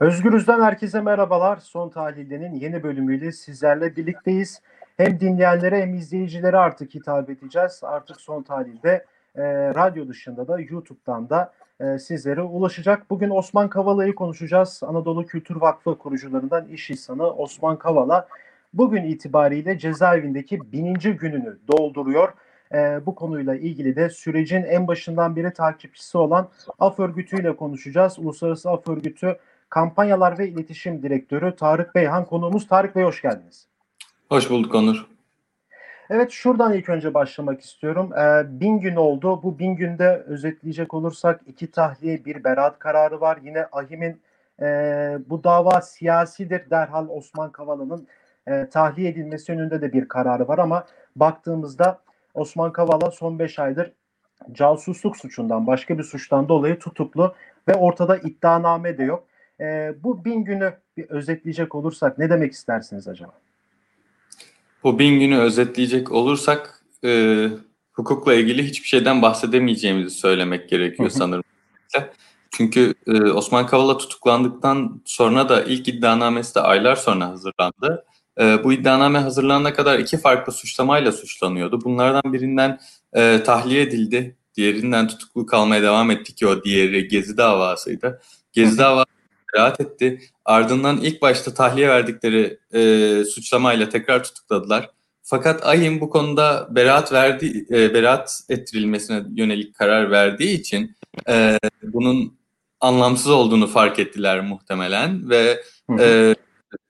Özgürüz'den herkese merhabalar. Son Tahlil'de'nin yeni bölümüyle sizlerle birlikteyiz. Hem dinleyenlere hem izleyicilere artık hitap edeceğiz. Artık Son Tahlil'de e, radyo dışında da YouTube'dan da e, sizlere ulaşacak. Bugün Osman Kavala'yı konuşacağız. Anadolu Kültür Vakfı kurucularından iş insanı Osman Kavala bugün itibariyle cezaevindeki bininci gününü dolduruyor. E, bu konuyla ilgili de sürecin en başından beri takipçisi olan AF örgütüyle konuşacağız. Uluslararası AF örgütü Kampanyalar ve İletişim Direktörü Tarık Beyhan konuğumuz. Tarık Bey hoş geldiniz. Hoş bulduk Onur. Evet şuradan ilk önce başlamak istiyorum. Ee, bin gün oldu. Bu bin günde özetleyecek olursak iki tahliye bir beraat kararı var. Yine Ahim'in e, bu dava siyasidir derhal Osman Kavala'nın e, tahliye edilmesi yönünde de bir kararı var ama baktığımızda Osman Kavala son 5 aydır casusluk suçundan başka bir suçtan dolayı tutuklu ve ortada iddianame de yok. E, bu bin günü bir özetleyecek olursak ne demek istersiniz acaba? Bu bin günü özetleyecek olursak e, hukukla ilgili hiçbir şeyden bahsedemeyeceğimizi söylemek gerekiyor sanırım. Çünkü e, Osman Kavala tutuklandıktan sonra da ilk iddianamesi de aylar sonra hazırlandı. E, bu iddianame hazırlanana kadar iki farklı suçlamayla suçlanıyordu. Bunlardan birinden e, tahliye edildi, diğerinden tutuklu kalmaya devam etti ki o diğeri Gezi davasıydı. Gezi davası beraat etti. Ardından ilk başta tahliye verdikleri e, suçlamayla tekrar tutukladılar. Fakat AYİM bu konuda beraat verdi, e, beraat ettirilmesine yönelik karar verdiği için e, bunun anlamsız olduğunu fark ettiler muhtemelen ve e,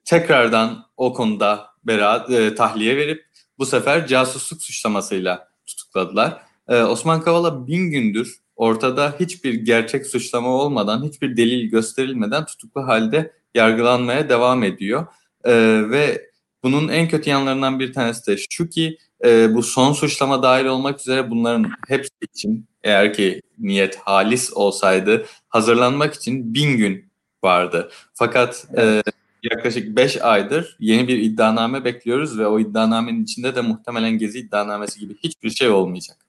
tekrardan o konuda beraat e, tahliye verip bu sefer casusluk suçlamasıyla tutukladılar. E, Osman Kavala bin gündür ortada hiçbir gerçek suçlama olmadan, hiçbir delil gösterilmeden tutuklu halde yargılanmaya devam ediyor. E, ve bunun en kötü yanlarından bir tanesi de şu ki e, bu son suçlama dahil olmak üzere bunların hepsi için eğer ki niyet halis olsaydı hazırlanmak için bin gün vardı. Fakat e, yaklaşık 5 aydır yeni bir iddianame bekliyoruz ve o iddianamenin içinde de muhtemelen Gezi iddianamesi gibi hiçbir şey olmayacak.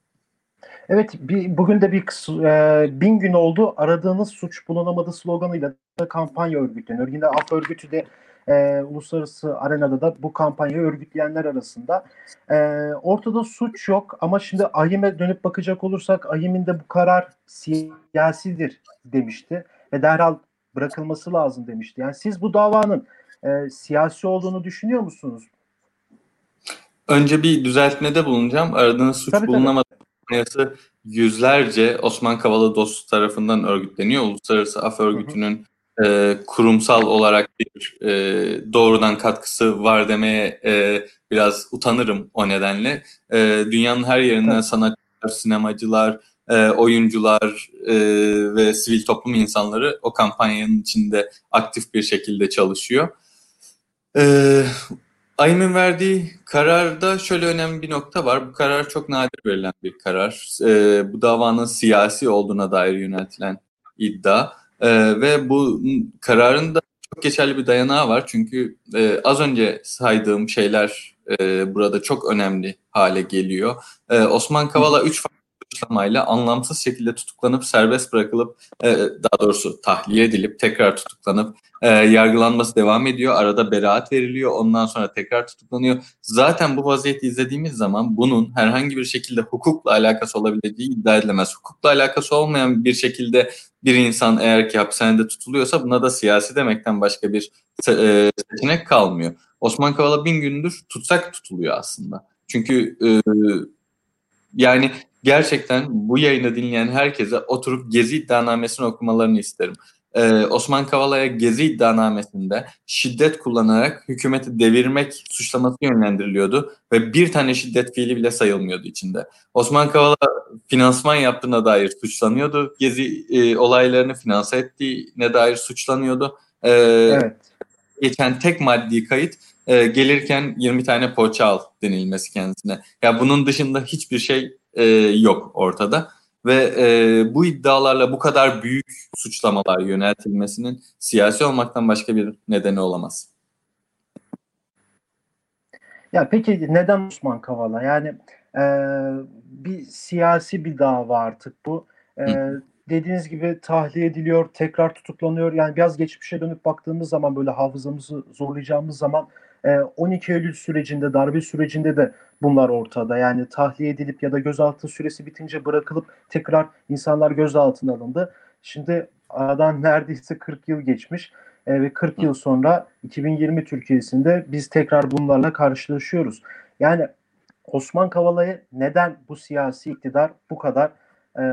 Evet, bir, bugün de bir e, bin gün oldu. Aradığınız suç bulunamadı sloganıyla da kampanya örgütleniyor. Yine AF örgütü de e, uluslararası arenada da bu kampanyayı örgütleyenler arasında. E, ortada suç yok ama şimdi AYİM'e dönüp bakacak olursak AYİM'in de bu karar siyasidir demişti ve derhal bırakılması lazım demişti. Yani siz bu davanın e, siyasi olduğunu düşünüyor musunuz? Önce bir düzeltmede bulunacağım. Aradığınız suç tabii, bulunamadı. Kampanyası yüzlerce Osman Kavala dostu tarafından örgütleniyor. Uluslararası Af Örgütü'nün e, kurumsal olarak bir e, doğrudan katkısı var demeye e, biraz utanırım o nedenle. E, dünyanın her yerinden evet. sanatçılar, sinemacılar, e, oyuncular e, ve sivil toplum insanları o kampanyanın içinde aktif bir şekilde çalışıyor. E, AYİM'in verdiği kararda şöyle önemli bir nokta var. Bu karar çok nadir verilen bir karar. E, bu davanın siyasi olduğuna dair yöneltilen iddia. E, ve bu kararın da çok geçerli bir dayanağı var. Çünkü e, az önce saydığım şeyler e, burada çok önemli hale geliyor. E, Osman Kavala 3 farklı suçlamayla anlamsız şekilde tutuklanıp serbest bırakılıp e, daha doğrusu tahliye edilip tekrar tutuklanıp e, yargılanması devam ediyor. Arada beraat veriliyor. Ondan sonra tekrar tutuklanıyor. Zaten bu vaziyeti izlediğimiz zaman bunun herhangi bir şekilde hukukla alakası olabileceği iddia edilemez. Hukukla alakası olmayan bir şekilde bir insan eğer ki hapishanede tutuluyorsa buna da siyasi demekten başka bir e, seçenek kalmıyor. Osman Kavala bin gündür tutsak tutuluyor aslında. Çünkü e, yani gerçekten bu yayını dinleyen herkese oturup Gezi iddianamesini okumalarını isterim. Ee, Osman Kavala'ya Gezi iddianamesinde şiddet kullanarak hükümeti devirmek suçlaması yönlendiriliyordu ve bir tane şiddet fiili bile sayılmıyordu içinde. Osman Kavala finansman yaptığına dair suçlanıyordu. Gezi e, olaylarını finanse ettiğine dair suçlanıyordu. Ee, evet. Geçen tek maddi kayıt e, gelirken 20 tane poğaça al denilmesi kendisine. Ya bunun dışında hiçbir şey e, yok ortada ve e, bu iddialarla bu kadar büyük suçlamalar yöneltilmesinin siyasi olmaktan başka bir nedeni olamaz. Ya peki neden Osman Kavala? Yani e, bir siyasi bir dava artık bu. E, dediğiniz gibi tahliye ediliyor, tekrar tutuklanıyor. Yani biraz geçmişe dönüp baktığımız zaman böyle hafızamızı zorlayacağımız zaman 12 Eylül sürecinde, darbe sürecinde de bunlar ortada. Yani tahliye edilip ya da gözaltı süresi bitince bırakılıp tekrar insanlar gözaltına alındı. Şimdi aradan neredeyse 40 yıl geçmiş ve 40 yıl sonra 2020 Türkiye'sinde biz tekrar bunlarla karşılaşıyoruz. Yani Osman Kavala'yı neden bu siyasi iktidar bu kadar e,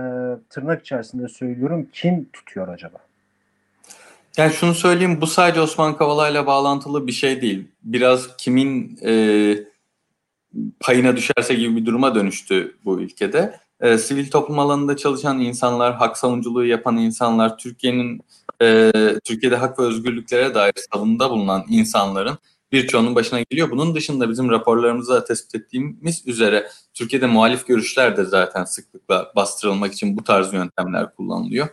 tırnak içerisinde söylüyorum kin tutuyor acaba? Yani şunu söyleyeyim bu sadece Osman Kavala ile bağlantılı bir şey değil. Biraz kimin e, payına düşerse gibi bir duruma dönüştü bu ülkede. E, sivil toplum alanında çalışan insanlar, hak savunuculuğu yapan insanlar, Türkiye'nin e, Türkiye'de hak ve özgürlüklere dair savununda bulunan insanların birçoğunun başına geliyor. Bunun dışında bizim raporlarımızda tespit ettiğimiz üzere Türkiye'de muhalif görüşler de zaten sıklıkla bastırılmak için bu tarz yöntemler kullanılıyor.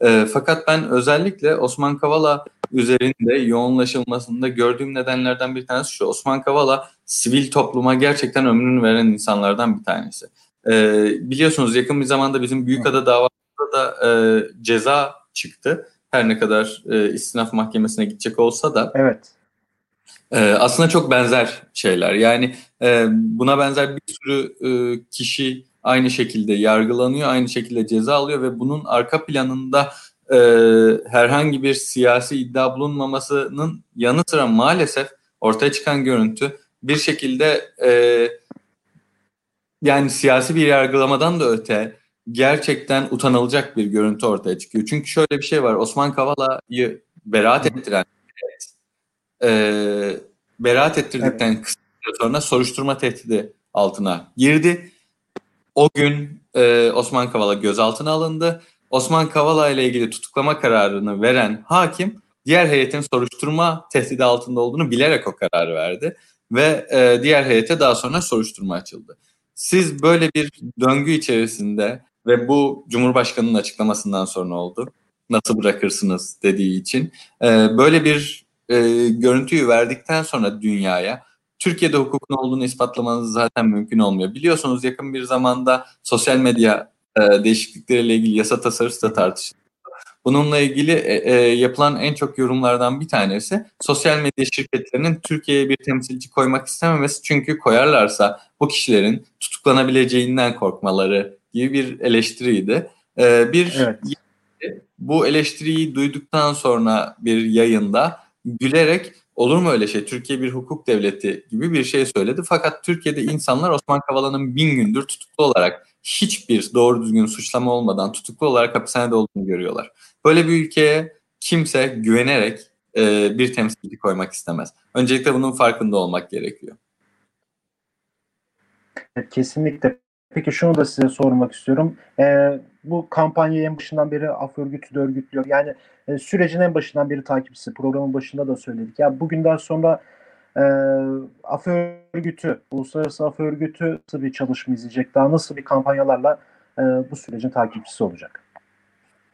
E, fakat ben özellikle Osman Kavala üzerinde yoğunlaşılmasında gördüğüm nedenlerden bir tanesi şu. Osman Kavala sivil topluma gerçekten ömrünü veren insanlardan bir tanesi. E, biliyorsunuz yakın bir zamanda bizim Büyükada davasında da e, ceza çıktı. Her ne kadar e, istinaf mahkemesine gidecek olsa da. Evet. E, aslında çok benzer şeyler. Yani e, buna benzer bir sürü e, kişi aynı şekilde yargılanıyor, aynı şekilde ceza alıyor ve bunun arka planında e, herhangi bir siyasi iddia bulunmamasının yanı sıra maalesef ortaya çıkan görüntü bir şekilde e, yani siyasi bir yargılamadan da öte gerçekten utanılacak bir görüntü ortaya çıkıyor. Çünkü şöyle bir şey var. Osman Kavala'yı beraat ettiren e, beraat ettirdikten kısa sonra soruşturma tehdidi altına girdi. O gün e, Osman Kavala gözaltına alındı. Osman Kavala ile ilgili tutuklama kararını veren hakim diğer heyetin soruşturma tehdidi altında olduğunu bilerek o kararı verdi ve e, diğer heyete daha sonra soruşturma açıldı. Siz böyle bir döngü içerisinde ve bu Cumhurbaşkanı'nın açıklamasından sonra oldu. Nasıl bırakırsınız dediği için. E, böyle bir e, görüntüyü verdikten sonra dünyaya Türkiye'de hukukun olduğunu ispatlamanız zaten mümkün olmuyor. Biliyorsunuz yakın bir zamanda sosyal medya e, değişiklikleriyle ilgili yasa tasarısı da tartışıldı. Bununla ilgili e, e, yapılan en çok yorumlardan bir tanesi sosyal medya şirketlerinin Türkiye'ye bir temsilci koymak istememesi. Çünkü koyarlarsa bu kişilerin tutuklanabileceğinden korkmaları gibi bir eleştiriydi. E, bir evet. bu eleştiriyi duyduktan sonra bir yayında gülerek olur mu öyle şey Türkiye bir hukuk devleti gibi bir şey söyledi. Fakat Türkiye'de insanlar Osman Kavala'nın bin gündür tutuklu olarak hiçbir doğru düzgün suçlama olmadan tutuklu olarak hapishanede olduğunu görüyorlar. Böyle bir ülkeye kimse güvenerek e, bir temsilci koymak istemez. Öncelikle bunun farkında olmak gerekiyor. Kesinlikle. Peki şunu da size sormak istiyorum. Ee, bu kampanyayı en başından beri af örgütü de örgütlüyor. Yani e, sürecin en başından beri takipçisi. Programın başında da söyledik. Ya bugünden sonra e, af örgütü, uluslararası af örgütü nasıl bir çalışma izleyecek? Daha nasıl bir kampanyalarla e, bu sürecin takipçisi olacak?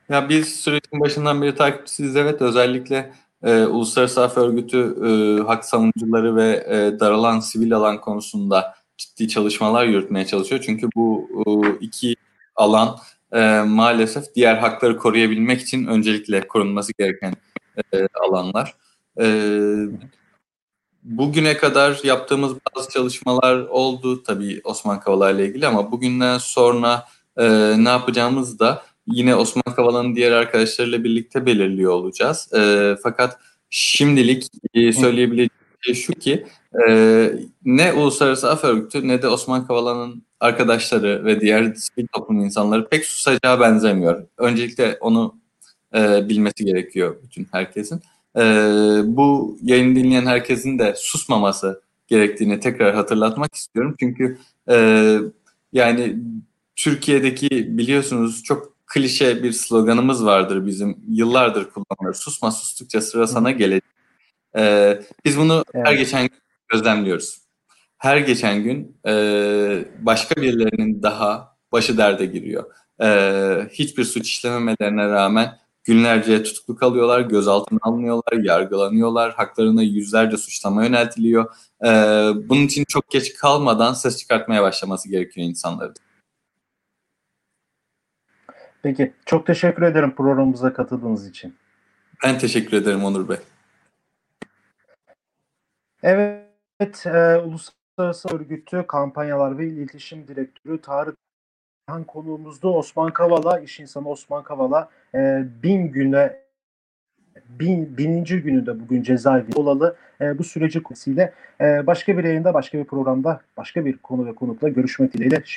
Ya biz sürecin başından beri takipçisiyiz evet. Özellikle e, Uluslararası Af Örgütü e, hak savunucuları ve e, daralan sivil alan konusunda ciddi çalışmalar yürütmeye çalışıyor. Çünkü bu e, iki alan e, maalesef diğer hakları koruyabilmek için öncelikle korunması gereken e, alanlar. E, bugüne kadar yaptığımız bazı çalışmalar oldu tabii Osman Kavala ile ilgili ama bugünden sonra e, ne yapacağımız da yine Osman Kavala'nın diğer arkadaşlarıyla birlikte belirliyor olacağız. E, fakat şimdilik e, söyleyebileceğim şey şu ki e, ne Uluslararası Af Örgütü ne de Osman Kavala'nın arkadaşları ve diğer sivil toplum insanları pek susacağı benzemiyor. Öncelikle onu e, bilmesi gerekiyor bütün herkesin. E, bu yayını dinleyen herkesin de susmaması gerektiğini tekrar hatırlatmak istiyorum. Çünkü e, yani Türkiye'deki biliyorsunuz çok klişe bir sloganımız vardır bizim yıllardır kullanıyoruz. Susma sustukça sıra sana gelecek. Ee, biz bunu evet. her geçen gün gözlemliyoruz. Her geçen gün e, başka birilerinin daha başı derde giriyor. E, hiçbir suç işlememelerine rağmen günlerce tutuklu kalıyorlar, gözaltına alınıyorlar, yargılanıyorlar, haklarına yüzlerce suçlama yöneltiliyor. E, bunun için çok geç kalmadan ses çıkartmaya başlaması gerekiyor insanların. Peki çok teşekkür ederim programımıza katıldığınız için. Ben teşekkür ederim Onur Bey. Evet, e, Uluslararası Örgütü Kampanyalar ve İletişim Direktörü Tarık Han konuğumuzdu. Osman Kavala, iş insanı Osman Kavala e, bin güne bin, bininci gününde bugün cezaevi olalı e, bu süreci konusuyla e, başka bir yayında, başka bir programda, başka bir konu ve konukla görüşmek dileğiyle.